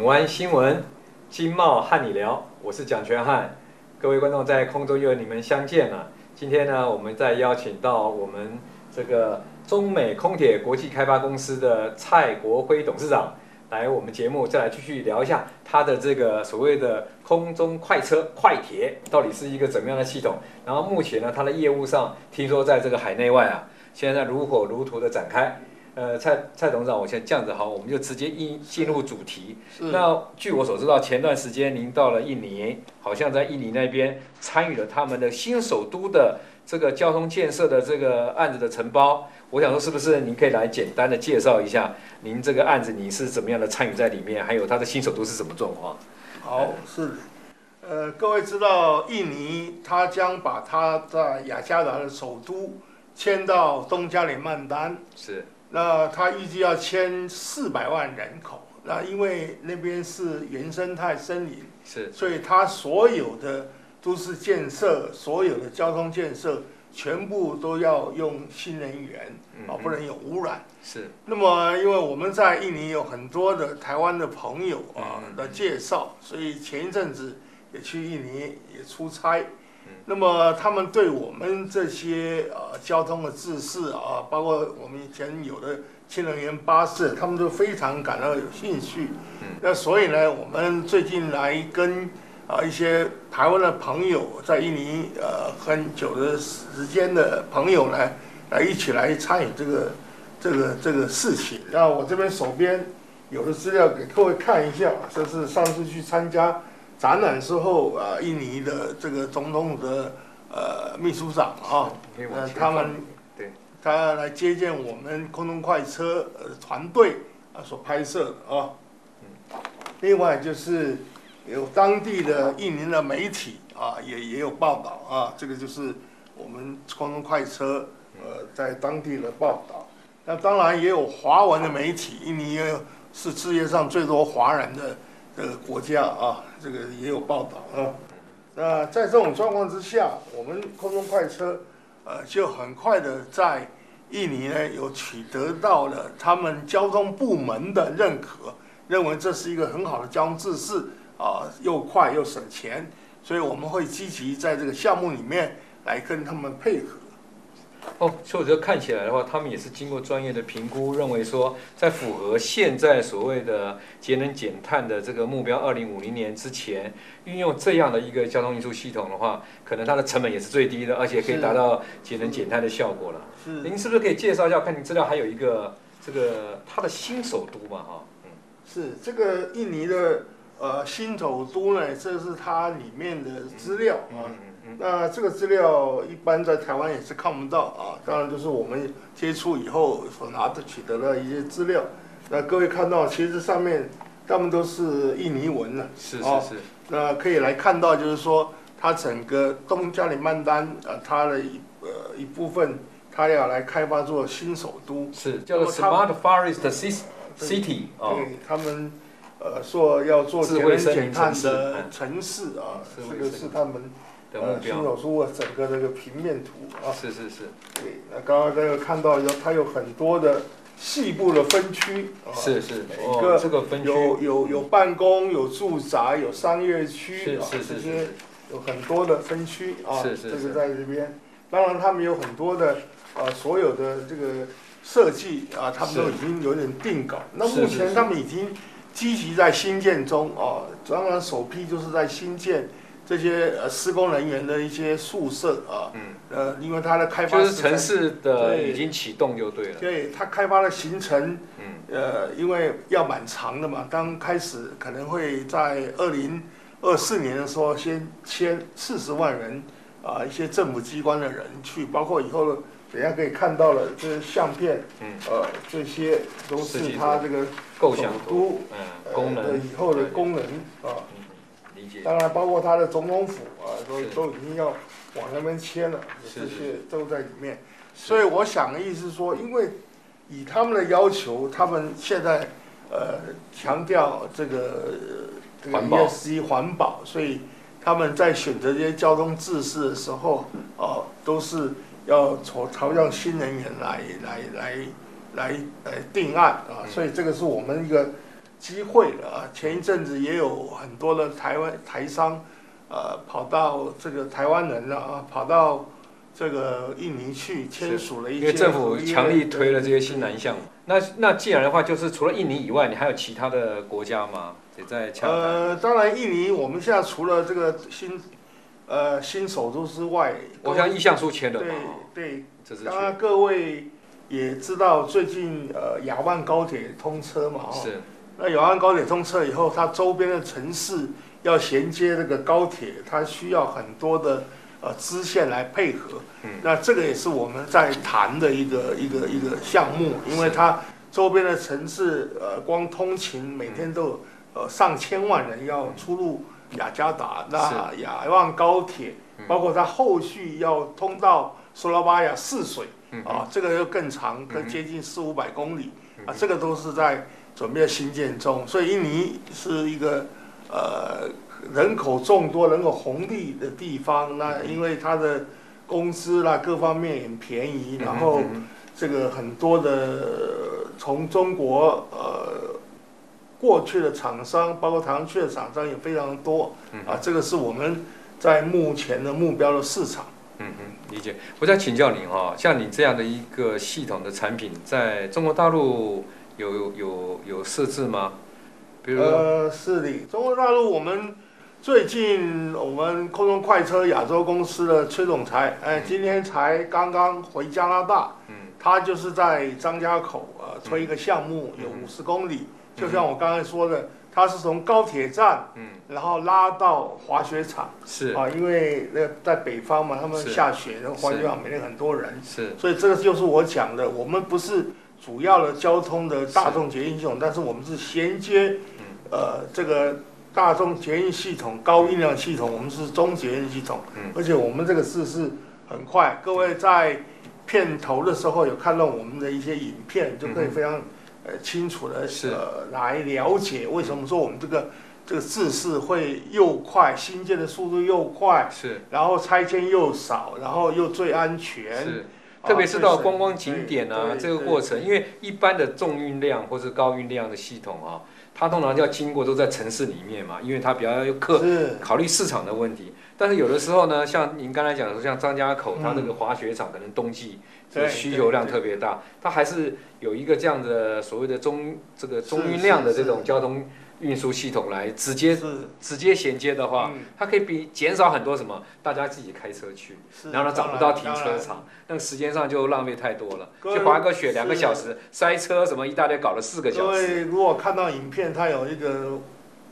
港湾新闻，经贸和你聊，我是蒋全汉，各位观众在空中又和你们相见了。今天呢，我们再邀请到我们这个中美空铁国际开发公司的蔡国辉董事长来我们节目，再来继续聊一下他的这个所谓的空中快车快铁到底是一个怎么样的系统。然后目前呢，他的业务上听说在这个海内外啊，现在如火如荼的展开。呃，蔡蔡董事长，我先这样子好，我们就直接一进入主题。那据我所知道，前段时间您到了印尼，好像在印尼那边参与了他们的新首都的这个交通建设的这个案子的承包。我想说，是不是您可以来简单的介绍一下您这个案子你是怎么样的参与在里面，还有它的新首都是什么状况？好，是，呃，各位知道，印尼它将把它在雅加达的首都迁到东加里曼丹。是。那他预计要迁四百万人口，那因为那边是原生态森林，是，所以它所有的都市建设、所有的交通建设，全部都要用新能源，啊，不能有污染。是。那么，因为我们在印尼有很多的台湾的朋友啊的介绍，所以前一阵子也去印尼也出差。那么他们对我们这些呃交通的制式啊，包括我们以前有的新能源巴士，他们都非常感到有兴趣。嗯那所以呢，我们最近来跟啊一些台湾的朋友在印尼呃很久的时间的朋友呢，来一起来参与这个这个这个事情。那我这边手边有的资料给各位看一下，这是上次去参加。展览之后啊，印尼的这个总统的呃秘书长啊，呃他们对，他来接见我们空中快车呃团队啊所拍摄的啊，另外就是有当地的印尼的媒体啊也也有报道啊，这个就是我们空中快车呃在当地的报道，那当然也有华文的媒体，印尼也是世界上最多华人的。这个国家啊，这个也有报道啊。那在这种状况之下，我们空中快车，呃，就很快的在印尼呢有取得到了他们交通部门的认可，认为这是一个很好的交通制式啊，又快又省钱，所以我们会积极在这个项目里面来跟他们配合。哦，所以我觉得看起来的话，他们也是经过专业的评估，认为说，在符合现在所谓的节能减碳的这个目标，二零五零年之前，运用这样的一个交通运输系统的话，可能它的成本也是最低的，而且可以达到节能减碳的效果了。是，您是不是可以介绍一下？看您资料还有一个这个它的新首都嘛？哈，嗯，是这个印尼的呃新首都呢，这是它里面的资料啊。嗯那这个资料一般在台湾也是看不到啊，当然就是我们接触以后所拿的取得的一些资料。那各位看到，其实上面他们都是印尼文了，是是是。那可以来看到，就是说它整个东加里曼丹啊，它的一呃一部分，它要来开发做新首都，是叫做 Smart Forest City 啊。对，他们呃说要做节能减碳的城市啊，这个是他们。呃，新首都整个这个平面图啊，是是是，对，那刚刚这个看到有它有很多的细部的分区啊，是是，每个这个分区。有有有办公、有住宅、有商业区啊，这些有很多的分区啊，是是，这个在这边，当然他们有很多的呃所有的这个设计啊，他们都已经有点定稿，那目前他们已经积极在新建中啊，当然首批就是在新建。这些呃施工人员的一些宿舍啊，嗯，呃，因为它的开发就是城市的已经启动就对了。对，它开发的行程，嗯，呃，因为要蛮长的嘛，刚开始可能会在二零二四年的时候先签四十万人啊，一些政府机关的人去，包括以后等下可以看到了这些相片，嗯，呃，这些都是它这个构想图，嗯，功能以后的功能啊。当然，包括他的总统府啊，都都已经要往那边迁了，这些都在里面。所以我想的意思是说，因为以他们的要求，他们现在呃强调这个这个 ESG 环保，所以他们在选择这些交通制式的时候，哦，都是要朝朝向新能源来来来来来定案啊。所以这个是我们一个。机会了啊。前一阵子也有很多的台湾台商，呃，跑到这个台湾人了啊，跑到这个印尼去签署了一些。因为政府强力推了这些新南向。那那既然的话，就是除了印尼以外，你还有其他的国家吗？也在洽谈。呃，当然，印尼我们现在除了这个新，呃，新首都之外，我像意向书签的对对，各位也知道，最近呃亚万高铁通车嘛，哦，是。那永安高铁通车以后，它周边的城市要衔接这个高铁，它需要很多的呃支线来配合。嗯。那这个也是我们在谈的一个一个一个项目，因为它周边的城市呃光通勤每天都有呃上千万人要出入。雅加达，那雅万高铁，包括它后续要通到苏拉巴亚泗水，啊，这个又更长，更接近四五百公里，啊，这个都是在准备兴建中。所以印尼是一个呃人口众多、人口红利的地方。那因为它的工资啦各方面很便宜，然后这个很多的从中国呃。过去的厂商，包括台湾去的厂商也非常多，啊，这个是我们在目前的目标的市场。嗯嗯，理解。我想请教您哈，像你这样的一个系统的产品，在中国大陆有有有设置吗？比如呃，是的，中国大陆我们最近我们空中快车亚洲公司的崔总裁，哎，今天才刚刚回加拿大，嗯，他就是在张家口呃推一个项目，有五十公里。就像我刚才说的，它是从高铁站，嗯，然后拉到滑雪场，是。啊，因为那在北方嘛，他们下雪，然后滑雪场每天很多人，是，所以这个就是我讲的，我们不是主要的交通的大众捷运系统，但是我们是衔接，呃，这个大众捷运系统高运量系统，我们是中捷运系统，嗯，而且我们这个事是很快，各位在片头的时候有看到我们的一些影片，就可以非常。呃，清楚的呃来了解为什么说我们这个这个制式会又快，新建的速度又快，是，然后拆迁又少，然后又最安全，是，特别是到观光景点啊这个过程，因为一般的重运量或是高运量的系统啊，它通常要经过都在城市里面嘛，因为它比较要客考虑市场的问题。但是有的时候呢，像您刚才讲的说，像张家口，它那个滑雪场可能冬季这个需求量特别大，它还是有一个这样的所谓的中这个中运量的这种交通运输系统来直接直接衔接的话，它可以比减少很多什么，大家自己开车去，然后呢找不到停车场，那个时间上就浪费太多了，去滑个雪两个小时，塞车什么一大堆，搞了四个小时。因为如果看到影片，它有一个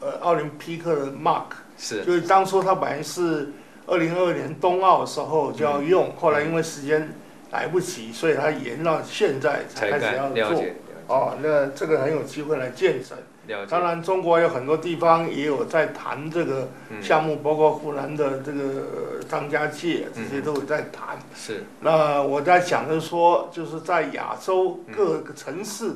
呃奥林匹克的 mark。是，就是当初它本来是二零二二年冬奥的时候就要用，后来因为时间来不及，所以它延到现在才开始要做。哦，那这个很有机会来当然，中国有很多地方也有在谈这个项目，包括湖南的这个张家界，这些都有在谈。是。那我在想的说，就是在亚洲各个城市，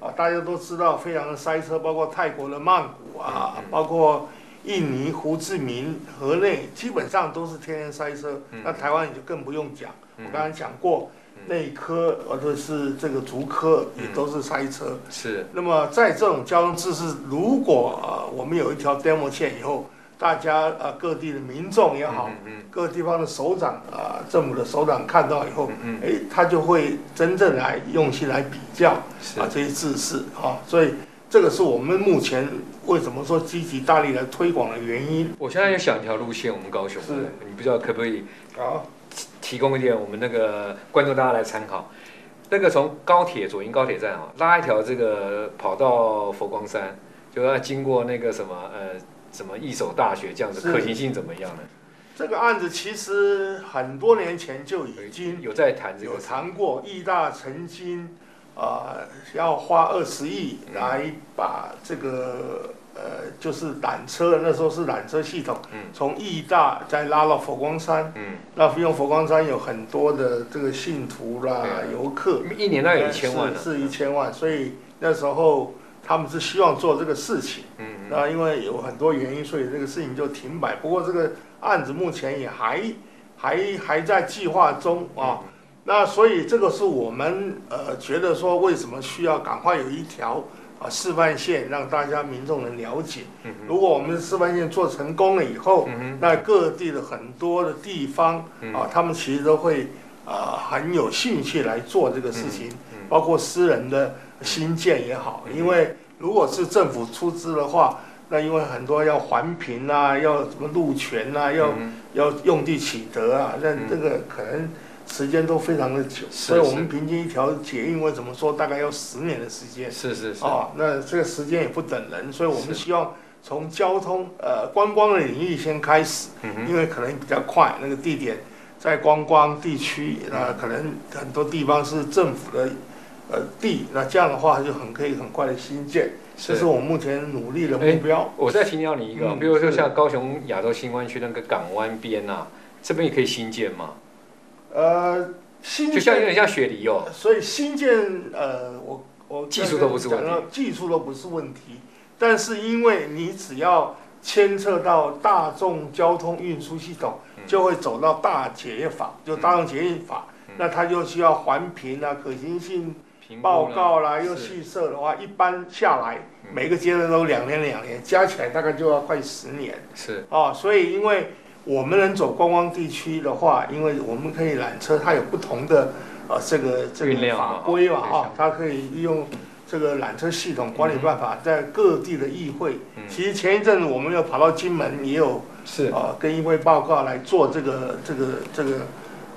啊，大家都知道非常的塞车，包括泰国的曼谷啊，包括。印尼、胡志明、河内基本上都是天天塞车，那台湾也就更不用讲。我刚才讲过，内科或者是这个足科也都是塞车。是。那么在这种交通知识，如果啊我们有一条 demo 线以后，大家啊各地的民众也好，各地方的首长啊政府的首长看到以后，哎他就会真正来用心来比较啊这些知识啊，所以。这个是我们目前为什么说积极大力来推广的原因。我现在有想一条路线，我们高雄，是你不知道可不可以啊？提供一点我们那个观众大家来参考。那个从高铁左营高铁站啊，拉一条这个跑到佛光山，就要经过那个什么呃什么义守大学这样子，可行性怎么样呢？这个案子其实很多年前就已经有在谈这个，有谈过，义大曾经。啊、呃，要花二十亿来把这个呃，就是缆车，那时候是缆车系统，从义大再拉到佛光山，嗯，那因为佛光山有很多的这个信徒啦、游客，一年大概有一千万，是一千万，所以那时候他们是希望做这个事情，嗯，那因为有很多原因，所以这个事情就停摆。不过这个案子目前也还还还在计划中啊。那所以这个是我们呃觉得说，为什么需要赶快有一条啊啊示范线，让大家民众能了解。如果我们示范线做成功了以后，那各地的很多的地方啊，他们其实都会啊很有兴趣来做这个事情，包括私人的新建也好，因为如果是政府出资的话。那因为很多要环评啊，要什么路权啊，要、嗯、要用地取得啊，那这个可能时间都非常的久，所以我们平均一条捷运我怎么说大概要十年的时间？是是是。哦，那这个时间也不等人，所以我们希望从交通呃观光的领域先开始，嗯、因为可能比较快，那个地点在观光地区，那可能很多地方是政府的呃地，那这样的话就很可以很快的新建。这是我目前努力的目标。我再请教你一个，嗯、比如说像高雄亚洲新湾区那个港湾边啊，这边也可以新建吗？呃，新就像有点像雪梨哦。所以新建呃，我我技术都不是问题，技术都不是问题，但是因为你只要牵涉到大众交通运输系统，嗯、就会走到大捷法，就大众捷运法，嗯、那它就需要环评啊，可行性。报告啦，又细设的话，一般下来每个阶段都两年两年，加起来大概就要快十年。是啊，所以因为我们能走观光地区的话，因为我们可以缆车，它有不同的呃这个这个法规嘛啊，它可以利用这个缆车系统管理办法，在各地的议会。其实前一阵子我们又跑到金门，也有是啊，跟议会报告来做这个这个这个。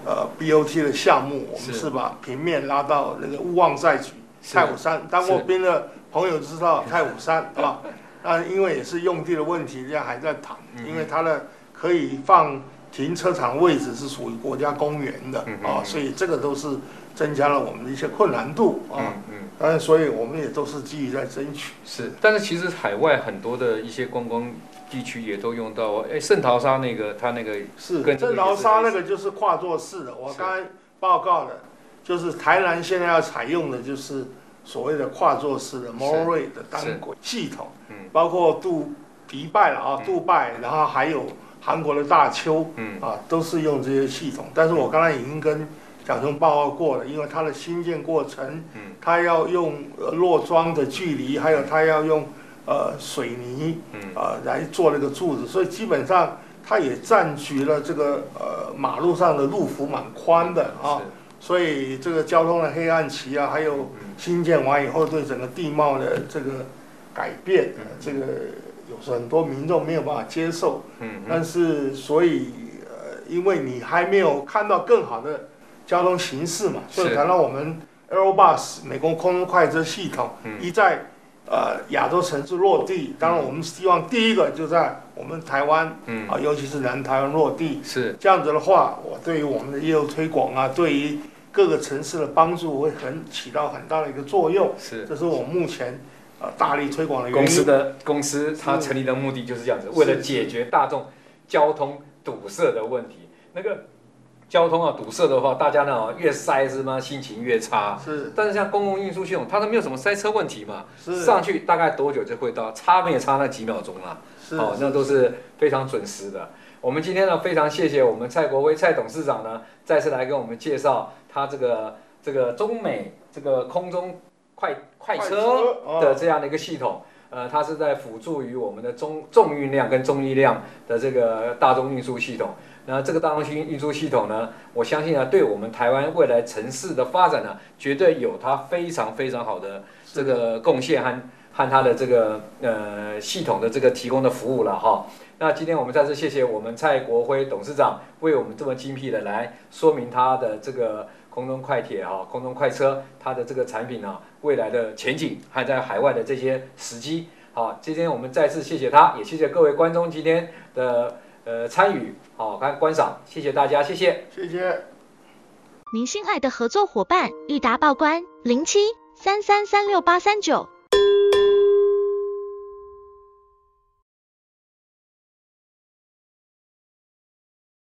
呃，BOT 的项目，我们是把平面拉到那个勿忘赛局太武山。当过兵的朋友知道太武山，是吧？那因为也是用地的问题，现在还在谈。因为它的可以放停车场位置是属于国家公园的啊，所以这个都是增加了我们的一些困难度啊。嗯，当然，所以我们也都是积极在争取。是，但是其实海外很多的一些观光。地区也都用到哎，圣淘沙那个，它那个是圣淘沙那个就是跨座式的。我刚才报告的，就是台南现在要采用的就是所谓的跨座式的 monorail 的单轨系统，嗯，包括杜迪拜了啊，杜拜，然后还有韩国的大邱，嗯。啊，都是用这些系统。但是我刚才已经跟蒋总报告过了，因为它的新建过程，嗯，它要用落桩的距离，还有它要用。呃，水泥，啊，来做那个柱子，所以基本上它也占据了这个呃马路上的路幅蛮宽的啊，所以这个交通的黑暗期啊，还有新建完以后对整个地貌的这个改变，这个有时候很多民众没有办法接受，但是所以呃，因为你还没有看到更好的交通形式嘛，所以才让我们 Airbus 美国空中快车系统一在。呃，亚洲城市落地，当然我们希望第一个就在我们台湾，嗯啊，尤其是南台湾落地。是这样子的话，我对于我们的业务推广啊，对于各个城市的帮助会很起到很大的一个作用。是，这是我目前呃大力推广的原因。公司的公司它成立的目的就是这样子，为了解决大众交通堵塞的问题。那个。交通啊堵塞的话，大家呢越塞是吗？心情越差。是。但是像公共运输系统，它都没有什么塞车问题嘛。是。上去大概多久就会到？差没有差那几秒钟啦。是。哦，那都是非常准时的。我们今天呢非常谢谢我们蔡国辉蔡董事长呢再次来跟我们介绍他这个这个中美这个空中快快车的这样的一个系统。呃，它是在辅助于我们的中重运量跟中运量的这个大众运输系统。那这个大众运运输系统呢，我相信啊，对我们台湾未来城市的发展呢，绝对有它非常非常好的这个贡献和和它的这个呃系统的这个提供的服务了哈。那今天我们再次谢谢我们蔡国辉董事长为我们这么精辟的来说明他的这个空中快铁哈，空中快车它的这个产品啊，未来的前景还在海外的这些时机。好，今天我们再次谢谢他，也谢谢各位观众今天的。呃，参与好看观赏，谢谢大家，谢谢，谢谢。您心爱的合作伙伴，裕达报关零七三三三六八三九。